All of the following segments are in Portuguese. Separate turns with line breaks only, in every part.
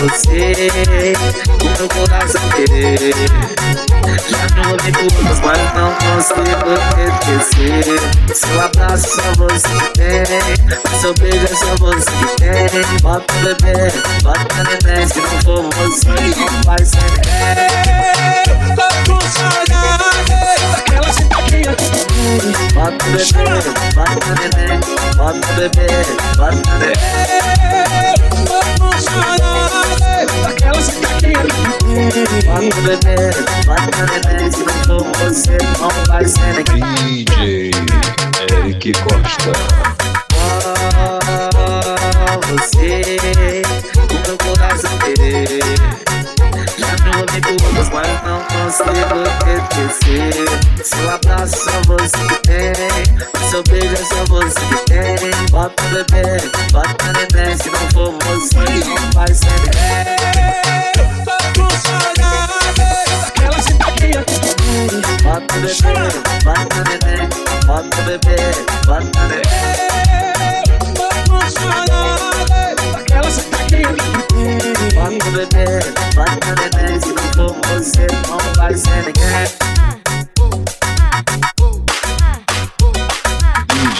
você no coração querer. Já não ouvi putas, mas não consigo esquecer Seu abraço só você. Tem Seu beijo é só você. Tem Bota bebê, bota neném Se não for você, não vai ser Bota bebê, bota Bota bebê, bota neném
Tô com saudade Daquela sentadinha
Bota bebê, bota neném Se não for você, não vai ser ninguém
DJ Eric Costa
Oh, você O meu coração querer Já não ouvi putas, mas não consigo esquecer Seu beijo é só você Bota bebê, bota neném Se não for você, não vai ser ninguém
Tô com saudade Daquela sentadinha
Bota bebê, bota neném Bota bebê, bota neném
Tô com saudade Daquela sentadinha
Bota bebê,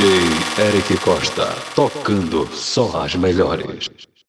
DJ Eric Costa, tocando só as melhores.